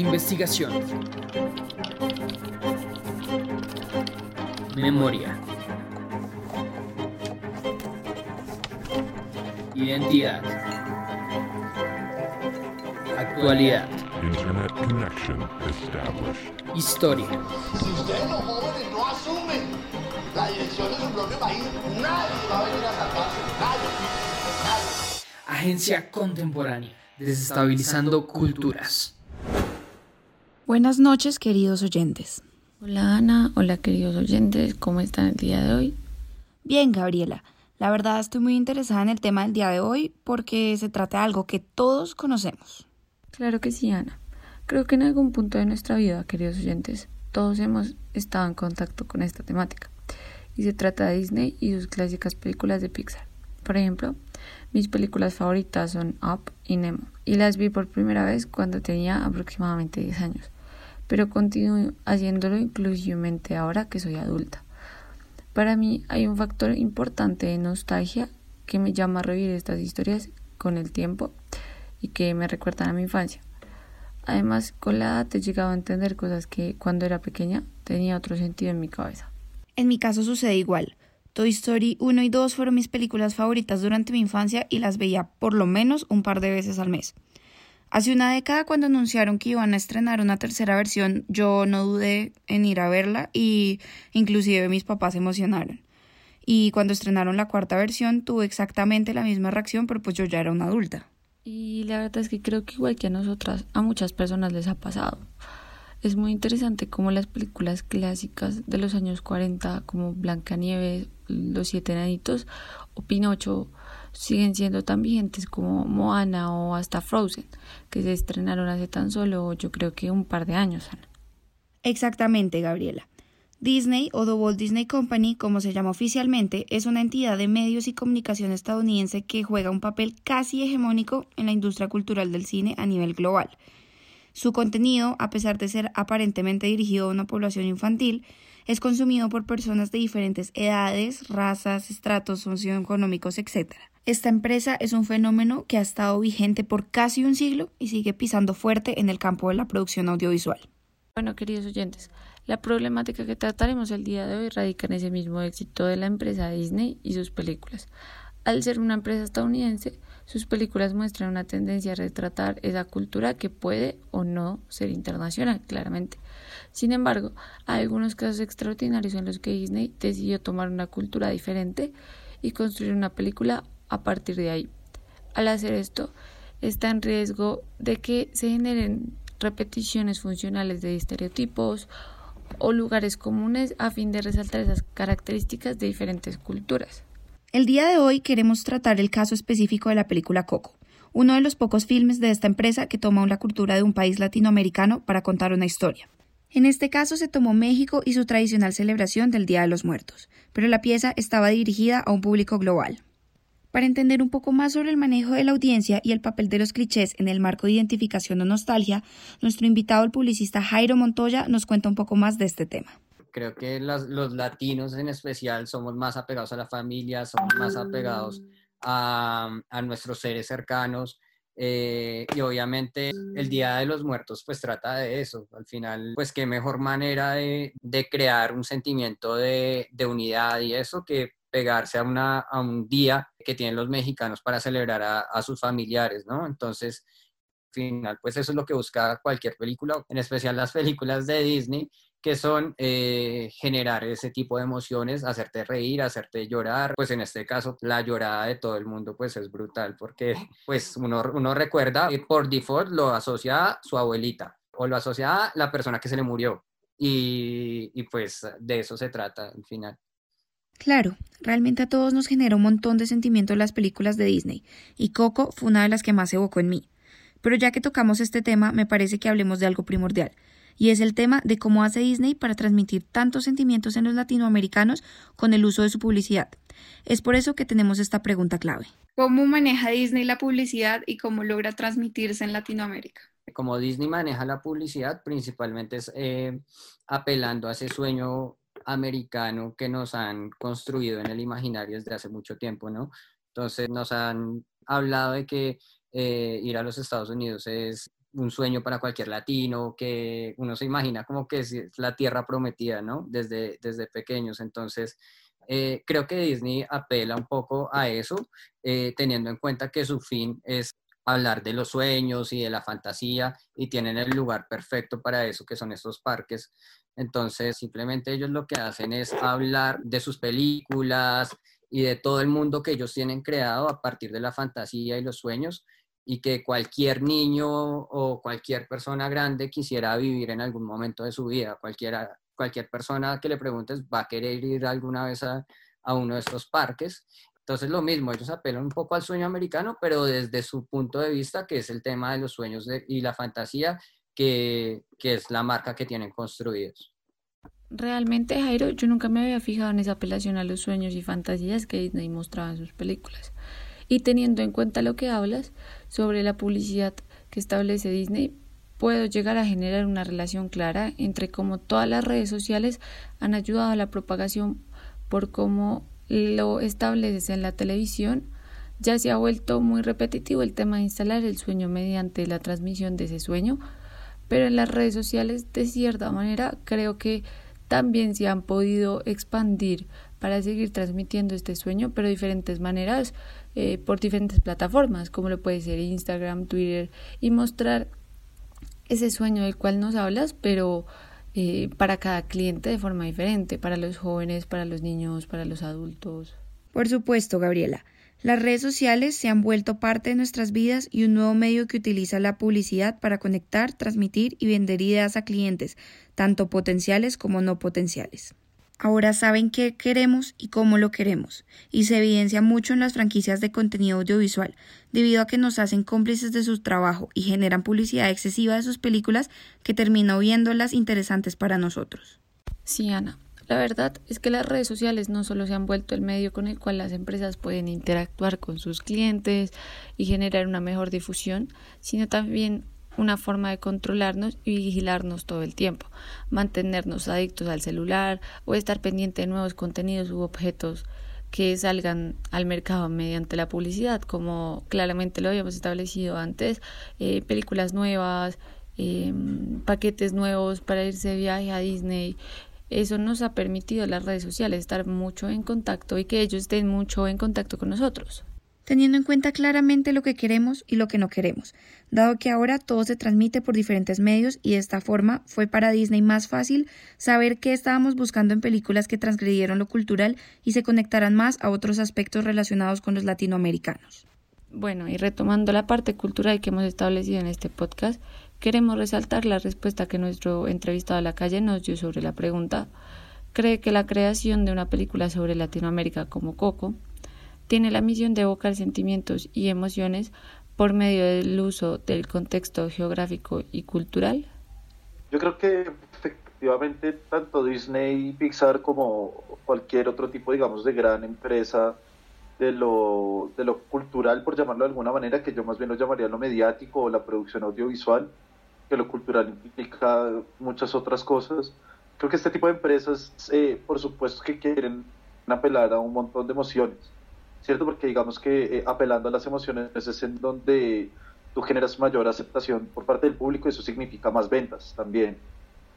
Investigación. Memoria. Identidad. Actualidad. Internet connection established. Historia. Si ustedes los jóvenes no asumen la dirección de su propio país, nadie va a venir a salvarse. Nadie. Nadie. Agencia contemporánea. Desestabilizando culturas. Buenas noches, queridos oyentes. Hola Ana, hola queridos oyentes, ¿cómo están el día de hoy? Bien, Gabriela. La verdad estoy muy interesada en el tema del día de hoy porque se trata de algo que todos conocemos. Claro que sí, Ana. Creo que en algún punto de nuestra vida, queridos oyentes, todos hemos estado en contacto con esta temática. Y se trata de Disney y sus clásicas películas de Pixar. Por ejemplo, mis películas favoritas son Up y Nemo. Y las vi por primera vez cuando tenía aproximadamente 10 años. Pero continúo haciéndolo inclusivamente ahora que soy adulta. Para mí hay un factor importante de nostalgia que me llama a revivir estas historias con el tiempo y que me recuerdan a mi infancia. Además, con la edad he llegado a entender cosas que cuando era pequeña tenía otro sentido en mi cabeza. En mi caso sucede igual. Toy Story 1 y 2 fueron mis películas favoritas durante mi infancia y las veía por lo menos un par de veces al mes. Hace una década cuando anunciaron que iban a estrenar una tercera versión, yo no dudé en ir a verla y inclusive mis papás se emocionaron. Y cuando estrenaron la cuarta versión tuve exactamente la misma reacción, pero pues yo ya era una adulta. Y la verdad es que creo que igual que a nosotras, a muchas personas les ha pasado. Es muy interesante cómo las películas clásicas de los años 40, como Blancanieves, Los Siete Enanitos o Pinocho, siguen siendo tan vigentes como Moana o hasta Frozen, que se estrenaron hace tan solo yo creo que un par de años. Exactamente, Gabriela. Disney o The Walt Disney Company, como se llama oficialmente, es una entidad de medios y comunicación estadounidense que juega un papel casi hegemónico en la industria cultural del cine a nivel global. Su contenido, a pesar de ser aparentemente dirigido a una población infantil, es consumido por personas de diferentes edades, razas, estratos socioeconómicos, etc. Esta empresa es un fenómeno que ha estado vigente por casi un siglo y sigue pisando fuerte en el campo de la producción audiovisual. Bueno, queridos oyentes, la problemática que trataremos el día de hoy radica en ese mismo éxito de la empresa Disney y sus películas. Al ser una empresa estadounidense, sus películas muestran una tendencia a retratar esa cultura que puede o no ser internacional, claramente. Sin embargo, hay algunos casos extraordinarios en los que Disney decidió tomar una cultura diferente y construir una película a partir de ahí. Al hacer esto, está en riesgo de que se generen repeticiones funcionales de estereotipos o lugares comunes a fin de resaltar esas características de diferentes culturas. El día de hoy queremos tratar el caso específico de la película Coco, uno de los pocos filmes de esta empresa que toma la cultura de un país latinoamericano para contar una historia. En este caso se tomó México y su tradicional celebración del Día de los Muertos, pero la pieza estaba dirigida a un público global. Para entender un poco más sobre el manejo de la audiencia y el papel de los clichés en el marco de identificación o nostalgia, nuestro invitado, el publicista Jairo Montoya, nos cuenta un poco más de este tema. Creo que los, latinos en especial somos más apegados a la familia, somos más apegados a, a nuestros seres cercanos. Eh, y obviamente el Día de los Muertos pues trata de eso. Al final, pues qué mejor manera de, de crear un sentimiento de, de, unidad y eso que pegarse a, una, a un día que tienen los mexicanos para celebrar a, a sus familiares, ¿no? Entonces, al final, pues eso es lo que busca cualquier película, en especial las películas de Disney, que son eh, generar ese tipo de emociones, hacerte reír, hacerte llorar. Pues en este caso, la llorada de todo el mundo pues es brutal porque pues uno, uno recuerda, por default lo asocia a su abuelita o lo asocia a la persona que se le murió. Y, y pues de eso se trata al final. Claro, realmente a todos nos genera un montón de sentimientos las películas de Disney, y Coco fue una de las que más evocó en mí. Pero ya que tocamos este tema, me parece que hablemos de algo primordial, y es el tema de cómo hace Disney para transmitir tantos sentimientos en los latinoamericanos con el uso de su publicidad. Es por eso que tenemos esta pregunta clave. ¿Cómo maneja Disney la publicidad y cómo logra transmitirse en Latinoamérica? Como Disney maneja la publicidad, principalmente es eh, apelando a ese sueño americano que nos han construido en el imaginario desde hace mucho tiempo, ¿no? Entonces nos han hablado de que eh, ir a los Estados Unidos es un sueño para cualquier latino, que uno se imagina como que es la tierra prometida, ¿no? Desde, desde pequeños. Entonces, eh, creo que Disney apela un poco a eso, eh, teniendo en cuenta que su fin es hablar de los sueños y de la fantasía y tienen el lugar perfecto para eso, que son estos parques. Entonces, simplemente ellos lo que hacen es hablar de sus películas y de todo el mundo que ellos tienen creado a partir de la fantasía y los sueños y que cualquier niño o cualquier persona grande quisiera vivir en algún momento de su vida. Cualquiera, cualquier persona que le preguntes va a querer ir alguna vez a, a uno de estos parques. Entonces lo mismo, ellos apelan un poco al sueño americano, pero desde su punto de vista, que es el tema de los sueños y la fantasía, que, que es la marca que tienen construidos. Realmente, Jairo, yo nunca me había fijado en esa apelación a los sueños y fantasías que Disney mostraba en sus películas. Y teniendo en cuenta lo que hablas sobre la publicidad que establece Disney, puedo llegar a generar una relación clara entre cómo todas las redes sociales han ayudado a la propagación por cómo lo estableces en la televisión, ya se ha vuelto muy repetitivo el tema de instalar el sueño mediante la transmisión de ese sueño, pero en las redes sociales de cierta manera creo que también se han podido expandir para seguir transmitiendo este sueño, pero de diferentes maneras, eh, por diferentes plataformas, como lo puede ser Instagram, Twitter, y mostrar ese sueño del cual nos hablas, pero eh, para cada cliente de forma diferente, para los jóvenes, para los niños, para los adultos. Por supuesto, Gabriela. Las redes sociales se han vuelto parte de nuestras vidas y un nuevo medio que utiliza la publicidad para conectar, transmitir y vender ideas a clientes, tanto potenciales como no potenciales. Ahora saben qué queremos y cómo lo queremos, y se evidencia mucho en las franquicias de contenido audiovisual, debido a que nos hacen cómplices de su trabajo y generan publicidad excesiva de sus películas que termina viéndolas interesantes para nosotros. Sí, Ana. La verdad es que las redes sociales no solo se han vuelto el medio con el cual las empresas pueden interactuar con sus clientes y generar una mejor difusión, sino también una forma de controlarnos y vigilarnos todo el tiempo, mantenernos adictos al celular o estar pendiente de nuevos contenidos u objetos que salgan al mercado mediante la publicidad, como claramente lo habíamos establecido antes, eh, películas nuevas, em, paquetes nuevos para irse de viaje a Disney. Eso nos ha permitido las redes sociales estar mucho en contacto y que ellos estén mucho en contacto con nosotros teniendo en cuenta claramente lo que queremos y lo que no queremos, dado que ahora todo se transmite por diferentes medios y de esta forma fue para Disney más fácil saber qué estábamos buscando en películas que transgredieron lo cultural y se conectaran más a otros aspectos relacionados con los latinoamericanos. Bueno, y retomando la parte cultural que hemos establecido en este podcast, queremos resaltar la respuesta que nuestro entrevistado a la calle nos dio sobre la pregunta ¿Cree que la creación de una película sobre Latinoamérica como Coco tiene la misión de evocar sentimientos y emociones por medio del uso del contexto geográfico y cultural? Yo creo que efectivamente tanto Disney, Pixar como cualquier otro tipo, digamos, de gran empresa de lo, de lo cultural, por llamarlo de alguna manera, que yo más bien lo llamaría lo mediático o la producción audiovisual, que lo cultural implica muchas otras cosas. Creo que este tipo de empresas, eh, por supuesto que quieren apelar a un montón de emociones ¿cierto? Porque digamos que eh, apelando a las emociones es en donde tú generas mayor aceptación por parte del público y eso significa más ventas también,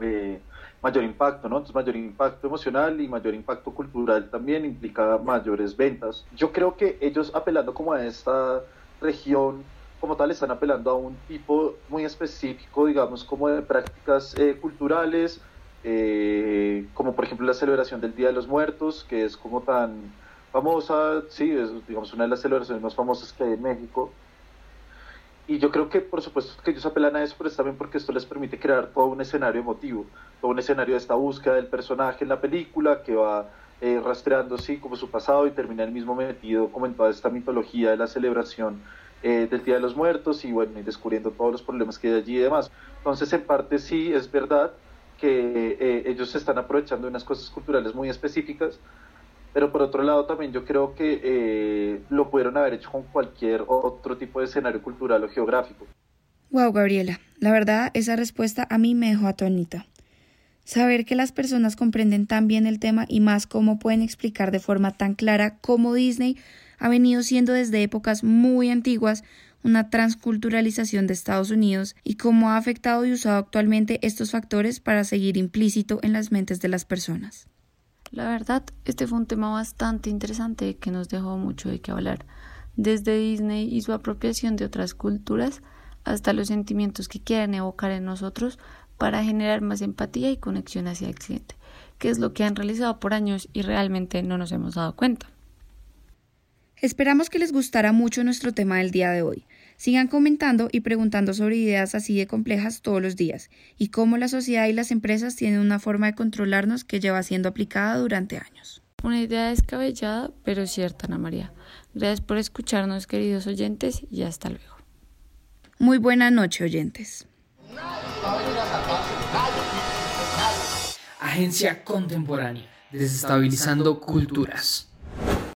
eh, mayor impacto, ¿no? Entonces mayor impacto emocional y mayor impacto cultural también implica mayores ventas. Yo creo que ellos apelando como a esta región como tal están apelando a un tipo muy específico, digamos, como de prácticas eh, culturales, como por ejemplo la celebración del Día de los Muertos, que es como tan famosa, sí, es digamos una de las celebraciones más famosas que hay en México. Y yo creo que por supuesto que ellos apelan a eso, pero también porque esto les permite crear todo un escenario emotivo, todo un escenario de esta búsqueda del personaje en la película que va eh, rastreando sí como su pasado y termina el mismo metido como en toda esta mitología de la celebración eh, del Día de los Muertos y bueno, y descubriendo todos los problemas que hay allí y demás. Entonces en parte sí es verdad que eh, ellos se están aprovechando de unas cosas culturales muy específicas, pero por otro lado también yo creo que eh, lo pudieron haber hecho con cualquier otro tipo de escenario cultural o geográfico. Wow, Gabriela, la verdad esa respuesta a mí me dejó atónita. Saber que las personas comprenden tan bien el tema y más cómo pueden explicar de forma tan clara cómo Disney ha venido siendo desde épocas muy antiguas una transculturalización de Estados Unidos y cómo ha afectado y usado actualmente estos factores para seguir implícito en las mentes de las personas. La verdad, este fue un tema bastante interesante que nos dejó mucho de qué hablar, desde Disney y su apropiación de otras culturas hasta los sentimientos que quieren evocar en nosotros para generar más empatía y conexión hacia el cliente, que es lo que han realizado por años y realmente no nos hemos dado cuenta. Esperamos que les gustara mucho nuestro tema del día de hoy. Sigan comentando y preguntando sobre ideas así de complejas todos los días y cómo la sociedad y las empresas tienen una forma de controlarnos que lleva siendo aplicada durante años. Una idea descabellada, pero cierta, Ana María. Gracias por escucharnos, queridos oyentes, y hasta luego. Muy buena noche, oyentes. Agencia Contemporánea, desestabilizando culturas.